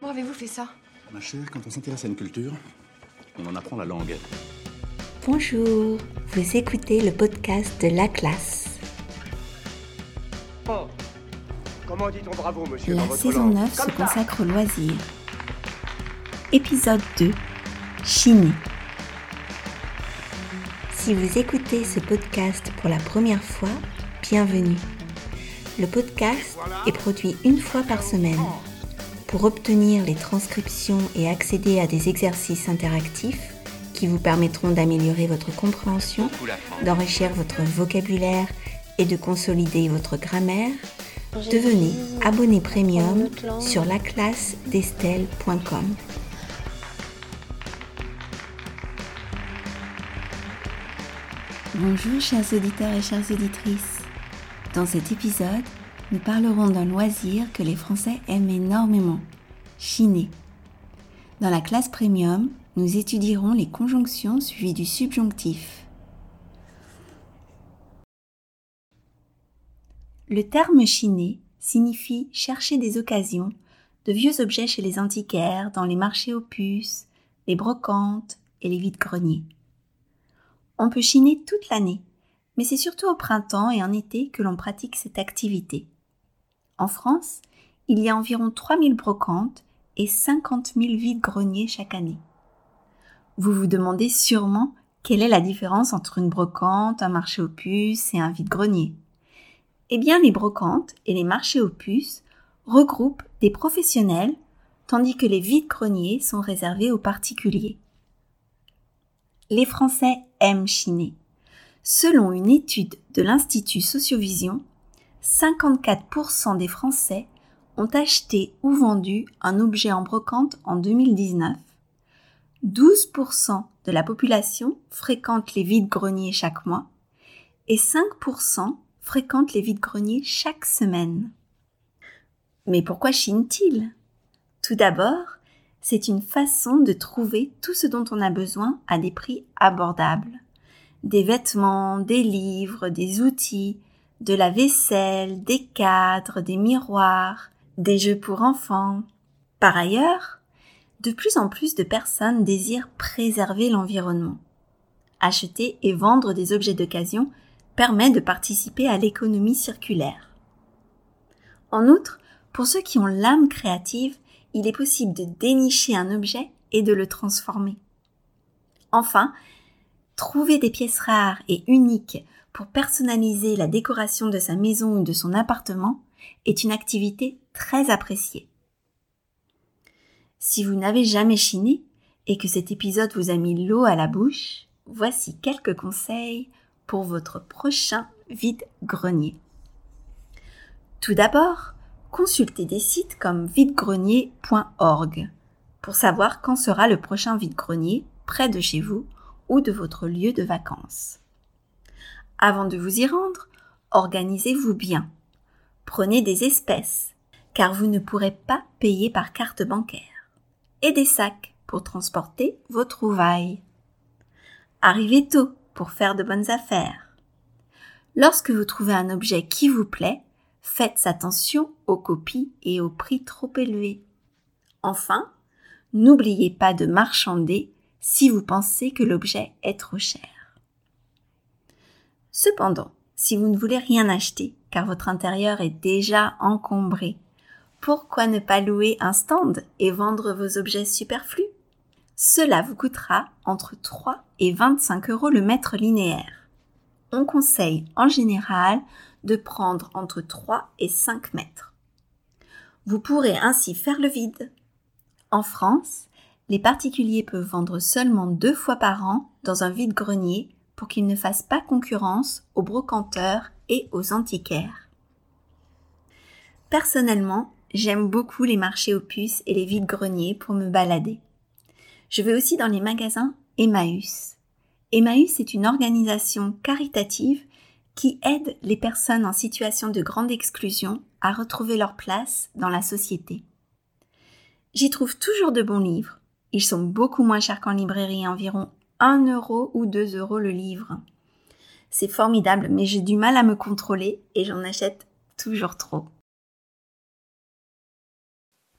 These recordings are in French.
Comment avez-vous fait ça? Ma chère, quand on s'intéresse à une culture, on en apprend la langue. Bonjour, vous écoutez le podcast de la classe. Oh. Comment dit-on bravo, monsieur dans La votre saison langue? 9 se consacre au loisir. Épisode 2 Chiner. Si vous écoutez ce podcast pour la première fois, bienvenue. Le podcast est produit une fois par semaine. Pour obtenir les transcriptions et accéder à des exercices interactifs qui vous permettront d'améliorer votre compréhension, d'enrichir votre vocabulaire et de consolider votre grammaire, devenez abonné premium sur laclassedestelle.com. Bonjour chers auditeurs et chères auditrices. Dans cet épisode, nous parlerons d'un loisir que les Français aiment énormément, chiner. Dans la classe premium, nous étudierons les conjonctions suivies du subjonctif. Le terme chiner signifie chercher des occasions, de vieux objets chez les antiquaires, dans les marchés aux puces, les brocantes et les vides-greniers. On peut chiner toute l'année, mais c'est surtout au printemps et en été que l'on pratique cette activité. En France, il y a environ 3000 brocantes et 50 000 vides-greniers chaque année. Vous vous demandez sûrement quelle est la différence entre une brocante, un marché aux puces et un vide-grenier. Eh bien, les brocantes et les marchés aux puces regroupent des professionnels, tandis que les vides-greniers sont réservés aux particuliers. Les Français aiment chiner. Selon une étude de l'Institut Sociovision, 54% des Français ont acheté ou vendu un objet en brocante en 2019. 12% de la population fréquente les vides-greniers chaque mois et 5% fréquentent les vides-greniers chaque semaine. Mais pourquoi chinent-ils Tout d'abord, c'est une façon de trouver tout ce dont on a besoin à des prix abordables. Des vêtements, des livres, des outils, de la vaisselle, des cadres, des miroirs, des jeux pour enfants. Par ailleurs, de plus en plus de personnes désirent préserver l'environnement. Acheter et vendre des objets d'occasion permet de participer à l'économie circulaire. En outre, pour ceux qui ont l'âme créative, il est possible de dénicher un objet et de le transformer. Enfin, trouver des pièces rares et uniques pour personnaliser la décoration de sa maison ou de son appartement est une activité très appréciée. Si vous n'avez jamais chiné et que cet épisode vous a mis l'eau à la bouche, voici quelques conseils pour votre prochain vide-grenier. Tout d'abord, consultez des sites comme videgrenier.org pour savoir quand sera le prochain vide-grenier près de chez vous ou de votre lieu de vacances. Avant de vous y rendre, organisez-vous bien. Prenez des espèces, car vous ne pourrez pas payer par carte bancaire, et des sacs pour transporter vos trouvailles. Arrivez tôt pour faire de bonnes affaires. Lorsque vous trouvez un objet qui vous plaît, faites attention aux copies et aux prix trop élevés. Enfin, n'oubliez pas de marchander si vous pensez que l'objet est trop cher. Cependant, si vous ne voulez rien acheter car votre intérieur est déjà encombré, pourquoi ne pas louer un stand et vendre vos objets superflus? Cela vous coûtera entre 3 et 25 euros le mètre linéaire. On conseille en général de prendre entre 3 et 5 mètres. Vous pourrez ainsi faire le vide. En France, les particuliers peuvent vendre seulement deux fois par an dans un vide-grenier pour qu'ils ne fassent pas concurrence aux brocanteurs et aux antiquaires. Personnellement, j'aime beaucoup les marchés aux puces et les vides-greniers pour me balader. Je vais aussi dans les magasins Emmaüs. Emmaüs est une organisation caritative qui aide les personnes en situation de grande exclusion à retrouver leur place dans la société. J'y trouve toujours de bons livres. Ils sont beaucoup moins chers qu'en librairie, environ 1 euro ou 2 euros le livre. C'est formidable, mais j'ai du mal à me contrôler et j'en achète toujours trop.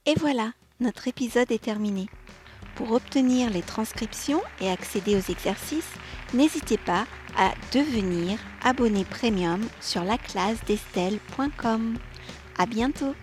Et voilà, notre épisode est terminé. Pour obtenir les transcriptions et accéder aux exercices, n'hésitez pas à devenir abonné premium sur laclasdestelle.com. À bientôt!